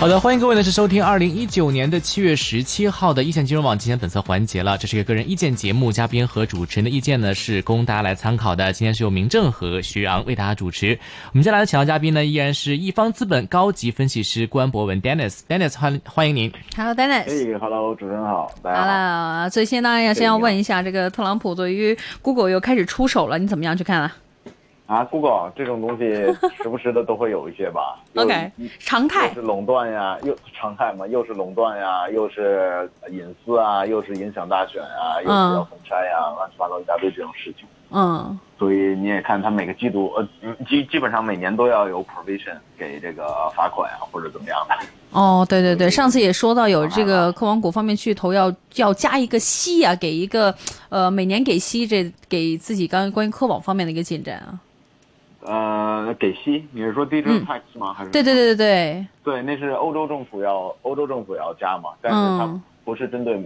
好的，欢迎各位呢是收听二零一九年的七月十七号的一线金融网今天本色环节了。这是一个个人意见节目，嘉宾和主持人的意见呢是供大家来参考的。今天是由明正和徐昂为大家主持。我们接下来的请到嘉宾呢依然是一方资本高级分析师关博文 Dennis。Dennis 欢欢迎您。Hello，Dennis。哎，Hello，主持人好，大家好。Hello，最先当然要先要问一下，这个特朗普对于 Google 又开始出手了，你怎么样去看啊啊，Google 这种东西 时不时的都会有一些吧。？OK，常态又是垄断呀，又常态嘛，又是垄断呀，又是隐私啊，又是影响大选啊，又是要封杀呀，乱七八糟一大堆这种事情。嗯，所以你也看，他每个季度呃，嗯基基本上每年都要有 provision 给这个罚款啊，或者怎么样的。哦，对对对，上次也说到有这个科网股方面去投要要加一个息啊，给一个呃每年给息，这给自己刚关于科网方面的一个进展啊。呃，给息，你是说 digital tax 吗？还是？对对对对对，对，那是欧洲政府要欧洲政府要加嘛，但是它嗯不是针对，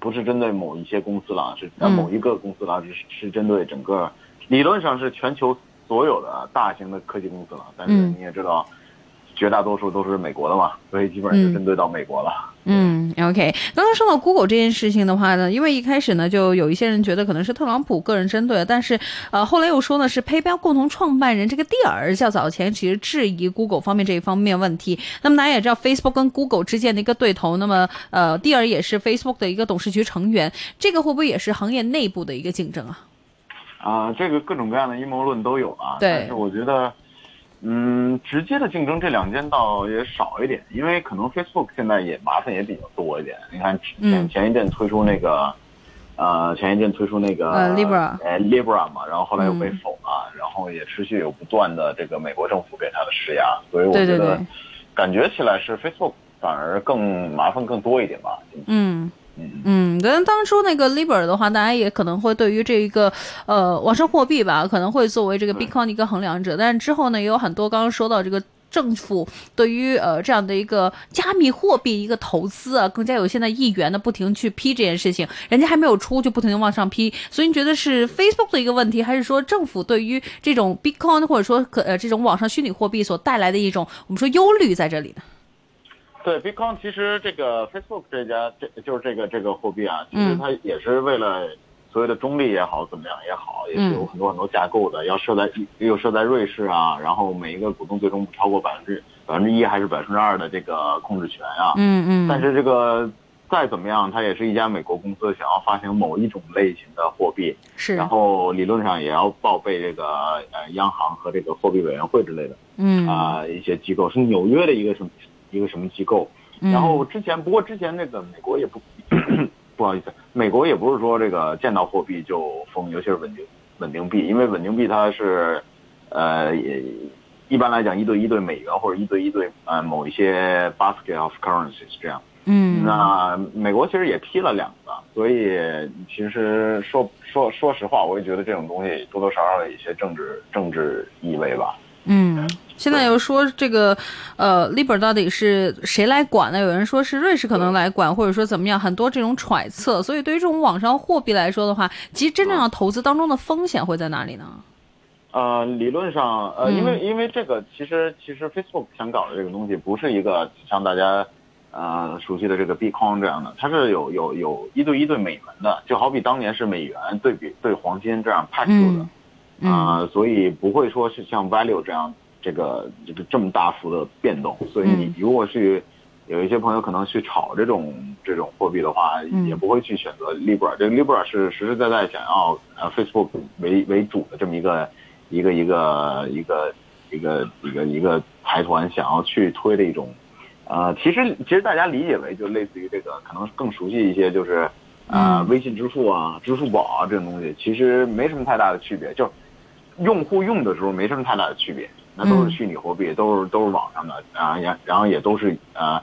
不是针对某一些公司了，是某一个公司了，是是针对整个，理论上是全球所有的大型的科技公司了，但是嗯你也知道，绝大多数都是美国的嘛，所以基本上就针对到美国了。嗯，OK。刚刚说到 Google 这件事情的话呢，因为一开始呢，就有一些人觉得可能是特朗普个人针对，但是呃，后来又说呢是 PayPal 共同创办人这个蒂尔较早前其实质疑 Google 方面这一方面问题。那么大家也知道 Facebook 跟 Google 之间的一个对头，那么呃，蒂尔也是 Facebook 的一个董事局成员，这个会不会也是行业内部的一个竞争啊？啊、这个各种各样的阴谋论都有啊，对但是我觉得。嗯，直接的竞争这两间倒也少一点，因为可能 Facebook 现在也麻烦也比较多一点。你看前嗯前一阵推出那个，呃，前一阵推出那个呃，Libra 呃 Libra 嘛，然后后来又被嗯否了，然后也持续有不断的这个美国政府给它的施压，所以我觉得感觉起来是 Facebook 反而更麻烦更多一点吧。嗯。嗯，嗯，跟当初那个 Libra 的话，大家也可能会对于这一个呃网上货币吧，可能会作为这个 Bitcoin 的一个衡量者。但是之后呢，也有很多刚刚说到这个政府对于呃这样的一个加密货币一个投资啊，更加有现在议员呢不停去批这件事情，人家还没有出就不停的往上批。所以你觉得是 Facebook 的一个问题，还是说政府对于这种 Bitcoin 或者说可呃这种网上虚拟货币所带来的一种我们说忧虑在这里呢？对，Bitcoin 其实这个 Facebook 这家这就是这个这个货币啊，其实嗯。它也是为了所谓的中立也好，怎么样也好，也嗯是有很多很多架构的，要设在又设在瑞士啊，然后每一个股东最终不超过百分之百分之一还是百分之二的这个控制权啊。嗯嗯，但是这个再怎么样，它也是一家美国公司想要发行某一种类型的货币，是。然后理论上也要报备这个呃央行和这个货币委员会之类的嗯。啊、一些机构，是纽约的一个什么一个什么机构。嗯然后之前，不过之前那个美国也不 不好意思，美国也不是说这个见到货币就封，尤其是稳定稳定币，因为稳定币它是呃也一般来讲一对一对美元或者一对一对呃某一些 basket of currencies 这样。嗯那美国其实也批了两个，所以其实说说说实话，我也觉得这种东西多多少少有一些政治政治意味吧。嗯，现在又说这个，呃，Libra 到底是谁来管呢？有人说是瑞士可能来管，或者说怎么样，很多这种揣测。所以对于这种网上货币来说的话，其实真正要投资当中的风险会在哪里呢？呃，理论上，呃，嗯因为因为这个其实其实 Facebook 想搞的这个东西不是一个像大家呃熟悉的这个 Bitcoin 这样的，它是有有有一对一对美元的，就好比当年是美元对比对黄金这样 peg 住的。嗯啊、所以不会说是像 value 这样这个这个这么大幅的变动。所以你嗯如果去有一些朋友可能去炒这种这种货币的话，嗯也不会去选择 Libra。这个 Libra 是实实在在想要呃 Facebook 为为主的这么一个一个一个一个一个一个一个财团想要去推的一种。呃，其实其实大家理解为就类似于这个，可能更熟悉一些，就是呃嗯微信支付啊、支付宝啊这种东西，其实没什么太大的区别，就用户用的时候没什么太大的区别，那都是虚拟货币，都是都是网上的啊，然然后也都是呃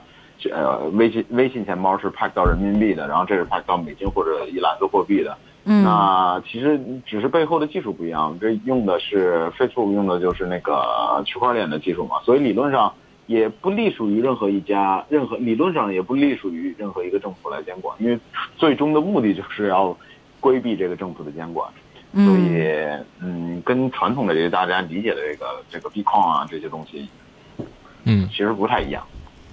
呃微信微信钱包是 pack 到人民币的，然后这是 pack 到美金或者一篮子货币的。嗯那其实只是背后的技术不一样，这用的是 Facebook 用的就是那个区块链的技术嘛，所以理论上也不隶属于任何一家，任何理论上也不隶属于任何一个政府来监管，因为最终的目的就是要规避这个政府的监管。所以，嗯，跟传统的这个大家理解的这个这个币矿啊这些东西，嗯，其实不太一样。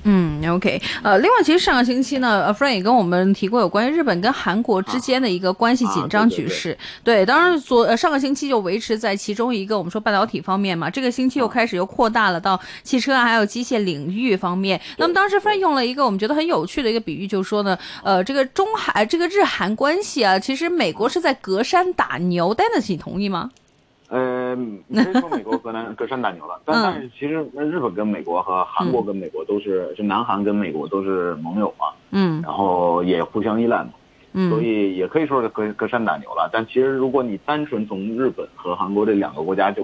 嗯，OK，呃，另外，其实上个星期呢，呃，Frank 也跟我们提过有关于日本跟韩国之间的一个关系紧张局势。对当然昨呃上个星期就维持在其中一个我们说半导体方面嘛，这个星期又开始又扩大了到汽车啊还有机械领域方面。那么当时 Frank 用了一个我们觉得很有趣的一个比喻，就是说呢，呃，这个中韩这个日韩关系啊，其实美国是在隔山打牛。Dennis，你同意吗？呃，没说美国隔南 隔山打牛了，但但是其实日本跟美国和韩国跟美国都是，就南韩跟美国都是盟友嘛，嗯，然后也互相依赖嘛，嗯，所以也可以说是隔隔山打牛了。但其实如果你单纯从日本和韩国这两个国家就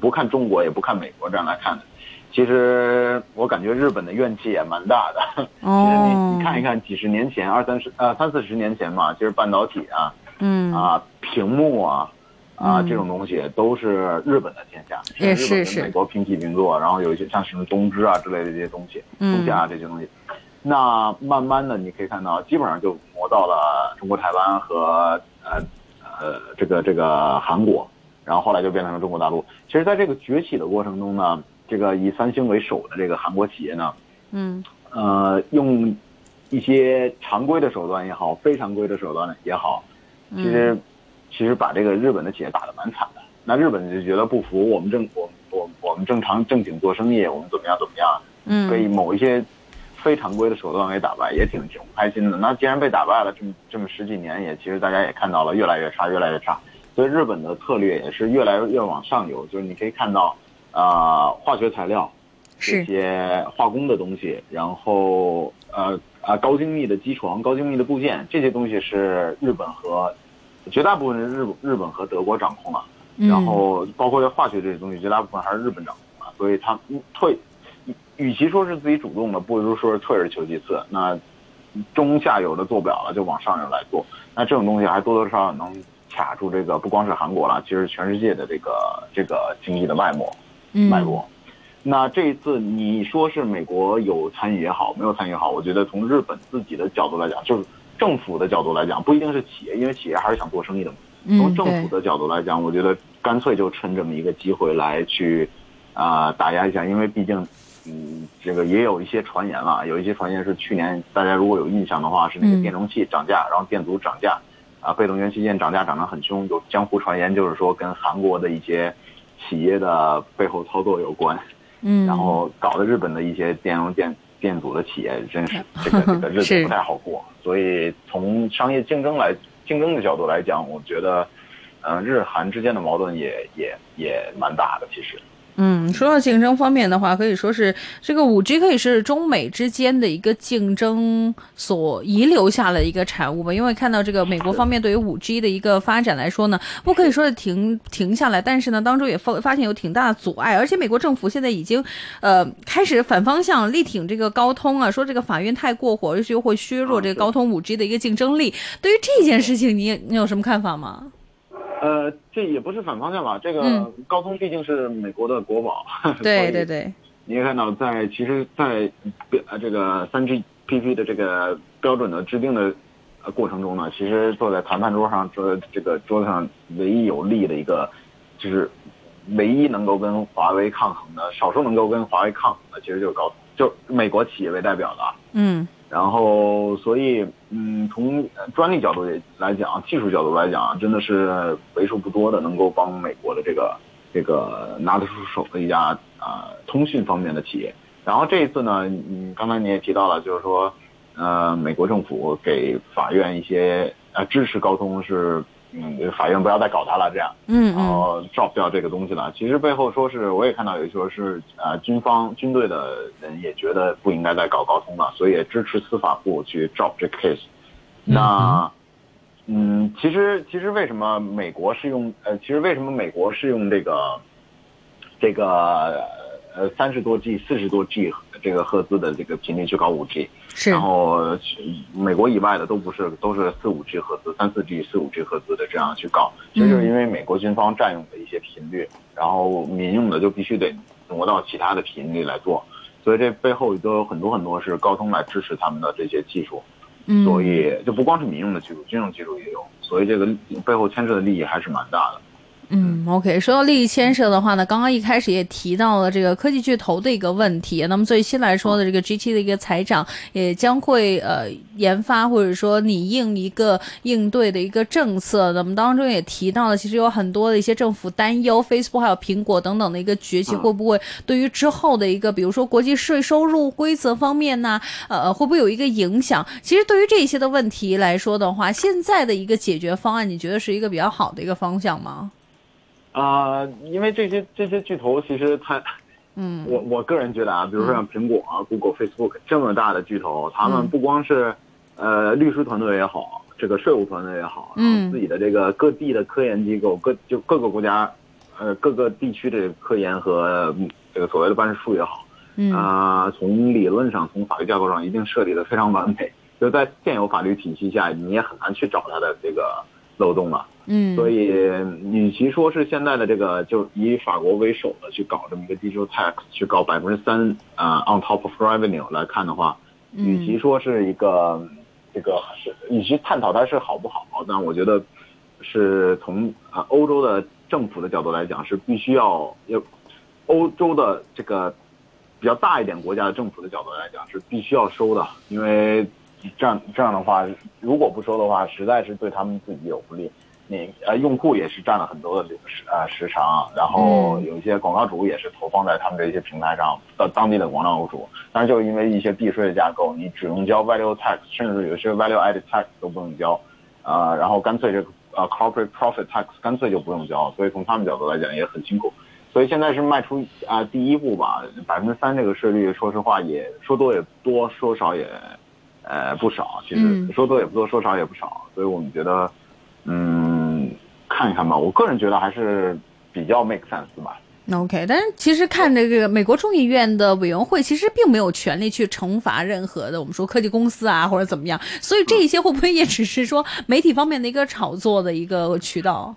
不看中国也不看美国这样来看，其实我感觉日本的怨气也蛮大的。哦，其实你你看一看几十年前二三十呃三四十年前嘛，其实半导体啊，嗯啊屏幕啊。啊，这种东西都是日本的天下，也是是。美国平起平坐，然后有一些像什么东芝啊之类的这些东西，东家这些东西，那慢慢的你可以看到，基本上就磨到了中国台湾和呃呃这个这个韩国，然后后来就变成了中国大陆。其实，在这个崛起的过程中呢，这个以三星为首的这个韩国企业呢，嗯，呃，用一些常规的手段也好，非常规的手段也好，其实。其实把这个日本的企业打得蛮惨的，那日本就觉得不服，我们正我我我们正常正经做生意，我们怎么样怎么样，嗯，被某一些非常规的手段给打败，也挺挺不开心的。那既然被打败了，这么这么十几年，也其实大家也看到了越来越差，越来越差。所以日本的策略也是越来越往上游，就是你可以看到，啊，化学材料这些化工的东西，然后呃啊高精密的机床、高精密的部件这些东西是日本和。绝大部分是日日本和德国掌控了，然后包括化学这些东西，绝大部分还是日本掌控了，所以他退，与其说是自己主动的，不如说是退而求其次。那中下游的做不了了，就往上游来做。那这种东西还多多少少能卡住这个，不光是韩国了，其实全世界的这个这个经济的脉络脉络。那这一次你说是美国有参与也好，没有参与也好，我觉得从日本自己的角度来讲，就是。政府的角度来讲，不一定是企业，因为企业还是想做生意的嘛。从政府的角度来讲，我觉得干脆就趁这么一个机会来去，啊，打压一下，因为毕竟，嗯，这个也有一些传言了，有一些传言是去年大家如果有印象的话，是那个电容器涨价，然后电阻涨价，啊，被动元器件涨价涨得很凶，有江湖传言就是说跟韩国的一些企业的背后操作有关，嗯，然后搞得日本的一些电容电。电阻的企业真是 这个这个 日子不太好过，所以从商业竞争来竞争的角度来讲，我觉得，嗯，日韩之间的矛盾也也也蛮大的，其实。嗯，说到竞争方面的话，可以说是这个五 G 可以是中美之间的一个竞争所遗留下的一个产物吧。因为看到这个美国方面对于五 G 的一个发展来说呢，不可以说是停停下来，但是呢，当中也发发现有挺大的阻碍。而且美国政府现在已经呃开始反方向力挺这个高通啊，说这个法院太过火，而且又会削弱这个高通五 G 的一个竞争力。对于这件事情，你你有什么看法吗？呃，这也不是反方向吧？这个高通毕竟是美国的国宝。对对对。你也看到，在其实，在呃这个三 GPP 的这个标准的制定的过程中呢，其实坐在谈判桌上，这这个桌子上唯一有利的一个，就是唯一能够跟华为抗衡的，少数能够跟华为抗衡的，其实就是高通，就美国企业为代表的。嗯。然后，所以，嗯，从专利角度来讲，技术角度来讲，真的是为数不多的能够帮美国的这个这个拿得出手的一家啊通讯方面的企业。然后这一次呢，嗯，刚才你也提到了，就是说，呃，美国政府给法院一些呃支持高通是。嗯，法院不要再搞他了，这样，嗯，然后 drop 掉这个东西了。其实背后说是，我也看到有说是，呃，军方军队的人也觉得不应该再搞高通了，所以也支持司法部去 drop 这 case。那，嗯，其实其实为什么美国是用，呃，其实为什么美国是用这个，这个，呃，三十多 G、四十多 G 这个赫兹的这个频率去搞五 G？是，然后美国以外的都不是，都是四五 G 赫兹、三四 G、四五 G 赫兹的这样去搞，其实就是因为美国军方占用的一些频率，然后民用的就必须得挪到其他的频率来做，所以这背后都有很多很多是高通来支持他们的这些技术，嗯，所以就不光是民用的技术，军用技术也有，所以这个背后牵涉的利益还是蛮大的。嗯，OK，说到利益牵涉的话呢，刚刚一开始也提到了这个科技巨头的一个问题。那么最新来说的这个 GT 的一个财长也将会呃研发或者说拟应一个应对的一个政策。那么当中也提到了，其实有很多的一些政府担忧，Facebook 还有苹果等等的一个崛起，会不会对于之后的一个比如说国际税收入规则方面呢，呃，会不会有一个影响？其实对于这些的问题来说的话，现在的一个解决方案，你觉得是一个比较好的一个方向吗？啊、因为这些这些巨头其实它，嗯。我我个人觉得啊，比如说像苹果、啊、Google、Facebook 这么大的巨头，他们嗯。不光是呃律师团队也好，这个税务团队也好，然嗯后自己的这个各地的科研机构，各就各个国家，呃各个地区的科研和嗯这个所谓的办事处也好，嗯。啊、从理论上，从法律架构上一定设立的非常完美，就在现有法律体系下，你也很难去找它的这个漏洞了。嗯，所以，与其说是现在的这个就以法国为首的去搞这么一个 digital tax，去搞百分之三啊 on top of revenue 来看的话，嗯与其说是一个这个是，与其探讨它是好不好，但我觉得是从啊欧洲的政府的角度来讲，是必须要要欧洲的这个比较大一点国家的政府的角度来讲是必须要收的，因为这样这样的话，如果不收的话，实在是对他们自己有不利。你呃，用户也是占了很多的这个时呃时长，然后嗯。有一些广告主也是投放在他们这些平台上到当地的广告主，但是就是因为一些避税的架构，你只用交 value tax，甚至有些 value added tax 都不用交，啊、然后干脆这个呃 corporate profit tax 干脆就不用交，所以从他们角度来讲也很辛苦，所以现在是迈出啊、第一步吧，百分之三这个税率，说实话也说多也多，说少也呃不少，其实嗯说多也不多，说少也不少，所以我们觉得。嗯，看一看吧。我个人觉得还是比较 make sense 吧。OK，但是其实看这个美国众议院的委员会，其实并没有权利去惩罚任何的我们说科技公司啊或者怎么样，所以这一些会不会也只是说媒体方面的一个炒作的一个渠道？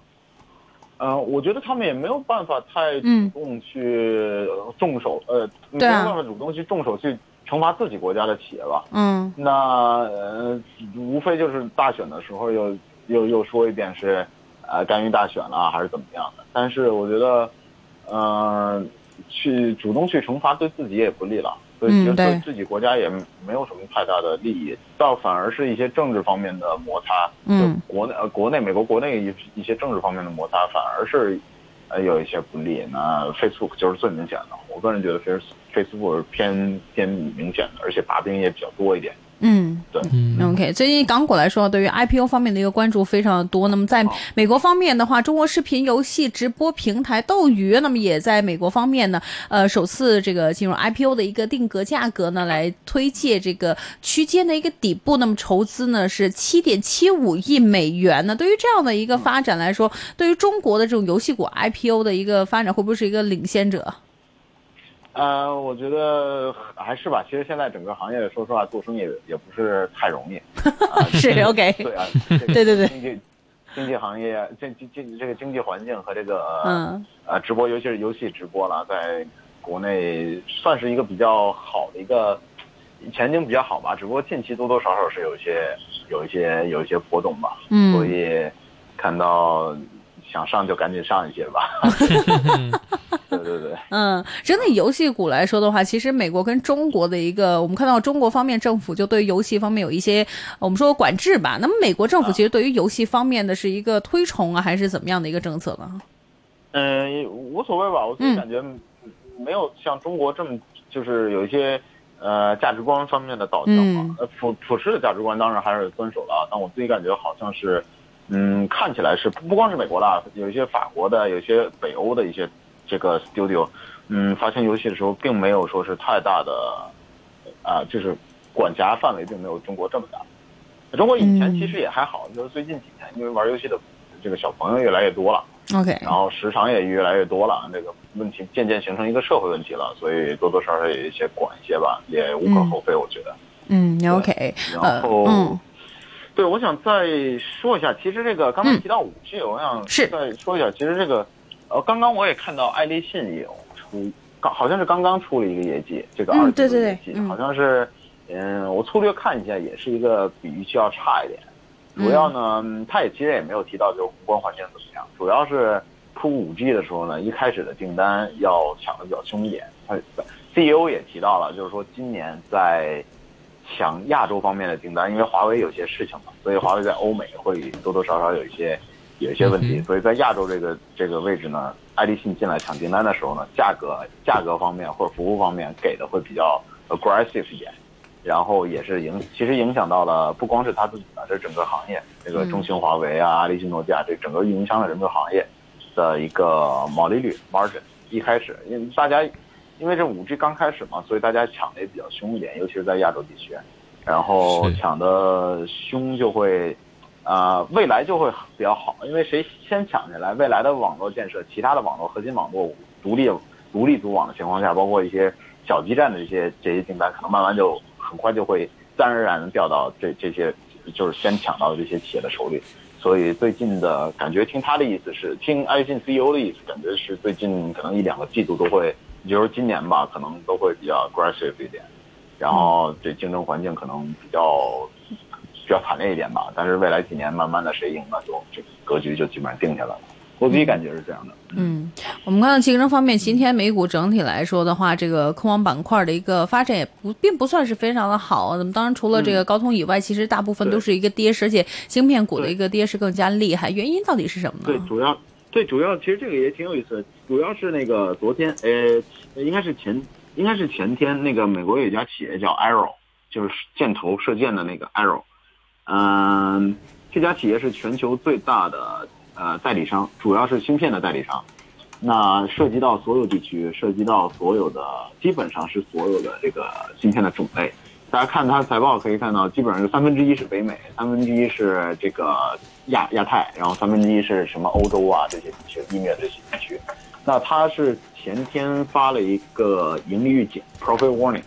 呃，我觉得他们也没有办法太主嗯动去呃重手，呃，没有办法主动去重手去惩罚自己国家的企业吧。嗯那呃，无非就是大选的时候又又又说一遍是，呃，干预大选了还是怎么样的。但是我觉得，呃，去主动去惩罚对自己也不利了，所以其实嗯对对自己国家也没有什么太大的利益，倒反而是一些政治方面的摩擦。嗯，就国内呃国内美国国内一一些政治方面的摩擦，反而是呃有一些不利。那 Facebook 就是最明显的，我个人觉得 Face Facebook 是偏偏明显的，而且把柄也比较多一点。嗯。对，嗯 OK，最近港股来说，对于 IPO 方面的一个关注非常的多。那么在美国方面的话，中国视频游戏直播平台斗鱼，那么也在美国方面呢，呃，首次这个进入 IPO 的一个定格价格呢，来推介这个区间的一个底部。那么筹资呢是七点七五亿美元呢。对于这样的一个发展来说，对于中国的这种游戏股 IPO 的一个发展，会不会是一个领先者？呃，我觉得还是吧。其实现在整个行业，说实话，做生意也也不是太容易。啊是 OK 对啊，这个对对对经济经济行业，经经经这个经济环境和这个嗯呃直播，尤其是游戏直播了，在国内算是一个比较好的一个前景比较好吧。只不过近期多多少少是有一些有一些有一些波动吧。嗯所以看到想上就赶紧上一些吧。对对对。嗯，整体游戏股来说的话，其实美国跟中国的一个，我们看到中国方面政府就对游戏方面有一些我们说管制吧。那么美国政府其实对于游戏方面的是一个推崇啊，还是怎么样的一个政策呢？嗯，无所谓吧，我自己感觉没有像中国这么就是有一些呃价值观方面的导向嘛嗯。呃，普普世的价值观当然还是遵守了啊，但我自己感觉好像是，嗯，看起来是不不光是美国啦，有一些法国的，有一些北欧的一些这个 studio，嗯，发行游戏的时候并没有说是太大的，啊、就是管辖范围并没有中国这么大。中国以前其实也还好，就是最近几年因为玩游戏的这个小朋友越来越多了。OK，然后时长也越来越多了，这个问题渐渐形成一个社会问题了，所以多多少少有一些管一些吧，也无可厚非，我觉得。嗯，OK，呃然后，嗯对，我想再说一下，其实这个刚才提到五 G，、我想再说一下，其实这个，呃，刚刚我也看到爱立信也有出刚好像是刚刚出了一个业绩，这个嗯二季度业绩，嗯好像是，嗯，我粗略看一下，也是一个比预期要差一点。主要呢，嗯他也其实也没有提到就是宏观环境怎么样，主要是出五 G 的时候呢，一开始的订单要抢的比较凶一点。他 CEO 也提到了，就是说今年在抢亚洲方面的订单，因为华为有些事情嘛，所以华为在欧美会多多少少有一些有一些问题，所以在亚洲这个这个位置呢，爱立信进来抢订单的时候呢，价格价格方面或者服务方面给的会比较 aggressive 一点，然后也是影其实影响到了不光是他自己的，这整个行业，这个中兴、华为啊、爱立信、诺基亚，这整个运营商的整个行业的一个毛利率 margin。一开始，因为大家因为这五 G 刚开始嘛，所以大家抢的也比较凶一点，尤其是在亚洲地区，然后抢的凶就会。啊、未来就会比较好，因为谁先抢下来，未来的网络建设，其他的网络核心网络独立独立组网的情况下，包括一些小基站的这些这些订单，可能慢慢就很快就会自然而然的掉到这这些就是先抢到的这些企业的手里。所以最近的感觉，听他的意思是，听爱信 CEO 的意思，感觉是最近可能一两个季度都会，就是今年吧，可能都会比较 aggressive 一点，然后这竞争环境可能比较比较惨烈一点吧。但是未来几年慢慢的谁赢了，就这个格局就基本上定下来了。我自己感觉是这样的。嗯，我们看到竞争方面，今天美股整体来说的话，这个科网板块的一个发展也不并不算是非常的好。那么当然，除了这个高通以外，其实大部分都是一个跌势，而且芯片股的一个跌势更加厉害。原因到底是什么呢？对，主要对主要其实这个也挺有意思的，主要是那个昨天呃，应该是前应该是前天那个美国有一家企业叫 Arrow，就是箭头射箭的那个 Arrow，嗯、这家企业是全球最大的呃代理商，主要是芯片的代理商。那涉及到所有地区，涉及到所有的，基本上是所有的这个芯片的种类。大家看它财报可以看到，基本上是三分之一是北美，三分之一是这个亚亚太，然后三分之一是什么欧洲啊这些地区、伊面这些地区。那它是前天发了一个盈利预警 （profit warning），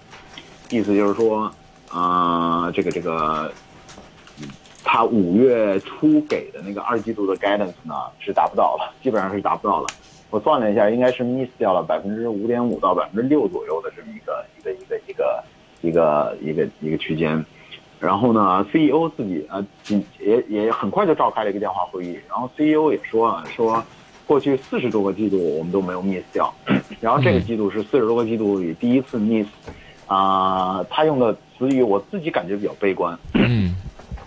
意思就是说，呃，这个这个，它五月初给的那个二季度的 guidance 呢是达不到了，基本上是达不到了。我算了一下，应该是 miss 掉了百分之五点五到百分之六左右的这么一个一个一个一个一个一个一个区间。然后呢，CEO 自己呃紧也也很快就召开了一个电话会议，然后 CEO 也说啊说，过去四十多个季度我们都没有 miss 掉，然后这个季度是四十多个季度里第一次 miss，啊、他用的词语我自己感觉比较悲观，嗯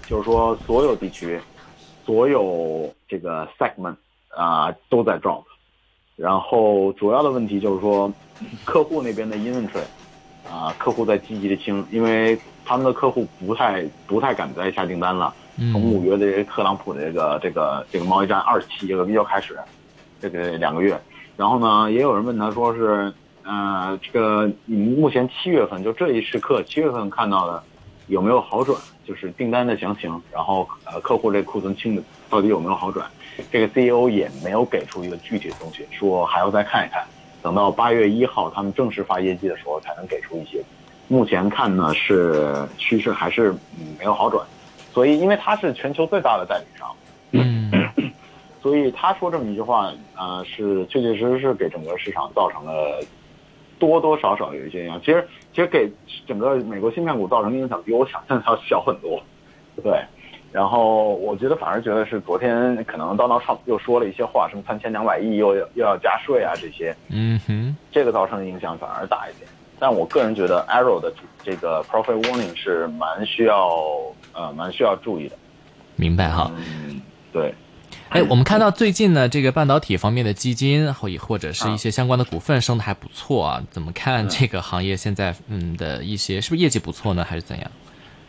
就是说所有地区，所有这个 segment 啊、都在 drop，然后主要的问题就是说，客户那边的 inventory 啊、客户在积极的清，因为他们的客户不太不太敢再下订单了。从五嗯月的特朗普的这个这个这个贸易战二期这个要开始，这个两个月，然后呢，也有人问他说是，呃，这个你目前七月份就这一时刻七月份看到的有没有好转？就是订单的详情，然后呃客户这库存清的到底有没有好转？这个 CEO 也没有给出一个具体的东西，说还要再看一看，等到八月一号他们正式发业绩的时候才能给出一些。目前看呢是趋势还是嗯没有好转，所以因为他是全球最大的代理商，嗯 所以他说这么一句话，呃，是确确实实是给整个市场造成了多多少少有一些影响。其实，其实给整个美国芯片股造成的影响比我想象的要小很多。对，然后我觉得反而觉得是昨天可能 Donald Trump 又说了一些话，什么三千两百亿又要又要加税啊这些，嗯哼，这个造成的影响反而大一点。但我个人觉得 Arrow 的这个 profit warning 是蛮需要呃蛮需要注意的。明白哈。嗯，对。哎，我们看到最近呢，这个半导体方面的基金或或者是一些相关的股份升的还不错啊，怎么看这个行业现在嗯的一些是不是业绩不错呢，还是怎样？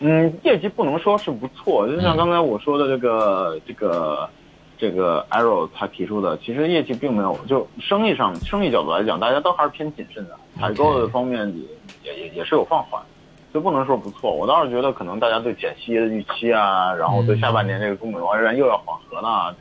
嗯，业绩不能说是不错，就像刚才我说的这个、这个这个 Arrow 他提出的，其实业绩并没有，就生意上生意角度来讲，大家都还是偏谨慎的，采购的方面也也也是有放缓，所以不能说不错。我倒是觉得可能大家对减息的预期啊，然后对下半年这个中美贸易战又要缓和了，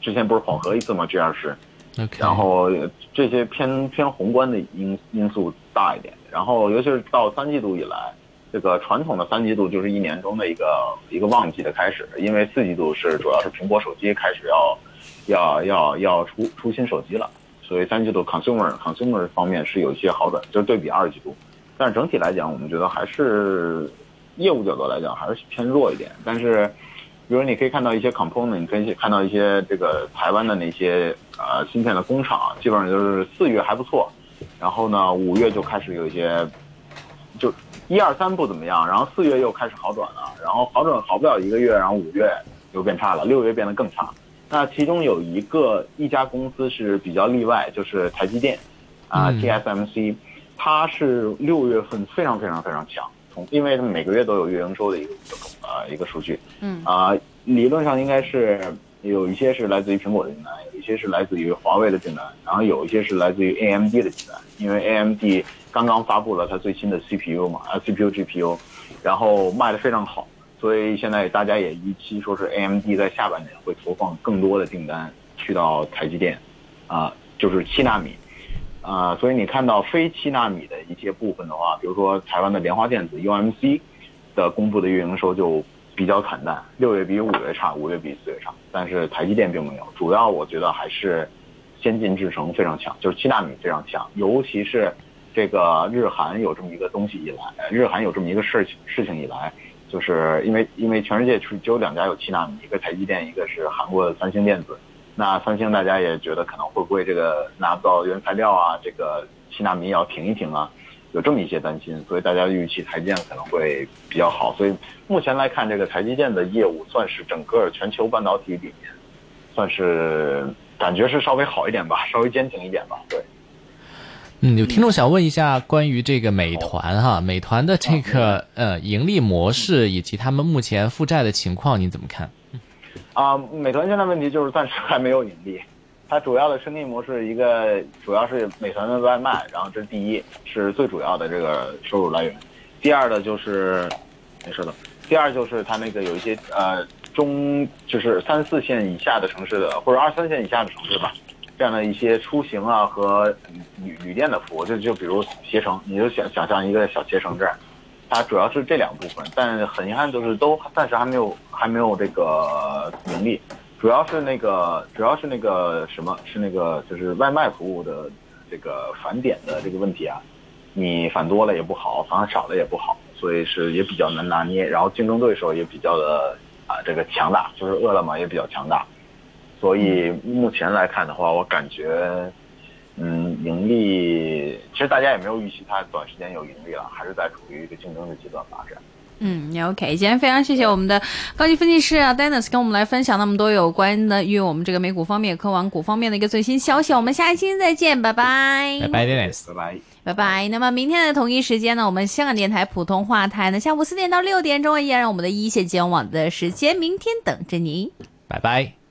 之前不是缓和一次吗？G 二十。OK，然后这些偏偏宏观的因因素大一点，然后尤其是到三季度以来，这个传统的三季度就是一年中的一个一个旺季的开始，因为四季度是主要是苹果手机开始要要要要出出新手机了，所以三季度 consumer consumer 方面是有一些好转，就是对比二季度。但是整体来讲，我们觉得还是业务角度来讲还是偏弱一点。但是，比如你可以看到一些 component，你可以看到一些这个台湾的那些呃芯片的工厂，基本上就是四月还不错，然后呢五月就开始有一些，就一二三不怎么样，然后四月又开始好转了，然后好转好不了一个月，然后五月又变差了，六月变得更差。那其中有一个一家公司是比较例外，就是台积电，啊，TSMC，它是六月份非常非常非常强，从因为它每个月都有月营收的一个呃一个数据，嗯啊，理论上应该是有一些是来自于苹果的订单，有一些是来自于华为的订单，然后有一些是来自于 AMD 的订单，因为 AMD 刚刚发布了它最新的 CPU 嘛，啊 CPU GPU，然后卖的非常好。所以现在大家也预期说是 AMD 在下半年会投放更多的订单去到台积电，啊，就是七纳米，啊，所以你看到非七纳米的一些部分的话，比如说台湾的莲花电子 UMC 的公布的运营收就比较惨淡，六月比五月差，五月比四月差，但是台积电并没有，主要我觉得还是先进制程非常强，就是七纳米非常强，尤其是这个日韩有这么一个东西以来，日韩有这么一个事情事情以来。就是因为因为全世界只只有两家有七纳米，一个台积电，一个是韩国的三星电子。那三星大家也觉得可能会不会这个拿不到原材料啊，这个七纳米要停一停啊，有这么一些担心，所以大家预期台积电可能会比较好。所以目前来看，这个台积电的业务算是整个全球半导体里面，算是感觉是稍微好一点吧，稍微坚挺一点吧，对。嗯，有听众想问一下关于这个美团哈，美团的这个呃盈利模式以及他们目前负债的情况，您怎么看？啊，美团现在问题就是暂时还没有盈利，它主要的生意模式一个主要是美团的外卖，然后这是第一，是最主要的这个收入来源。第二的就是没事的，第二就是它那个有一些呃中就是三四线以下的城市的或者二三线以下的城市吧。这样的一些出行啊和旅旅店的服务，就就比如携程，你就想想象一个小携程这样，它主要是这两部分，但很遗憾就是都暂时还没有还没有这个盈利，主要是那个主要是那个什么是那个就是外卖服务的这个返点的这个问题啊，你返多了也不好，返少了也不好，所以是也比较难拿捏，然后竞争对手也比较的啊这个强大，就是饿了么也比较强大。所以目前来看的话，我感觉，嗯，盈利其实大家也没有预期它短时间有盈利了，还是在处于一个竞争的阶段发展。嗯，OK，今天非常谢谢我们的高级分析师啊，Dennis 跟我们来分享那么多有关的与我们这个美股方面、科网股方面的一个最新消息。我们下一期再见，拜拜。拜拜，Dennis，拜拜，拜拜。那么明天的同一时间呢，我们香港电台普通话台呢，下午四点到六点钟依然我们的一线金融网的时间，明天等着您。拜拜。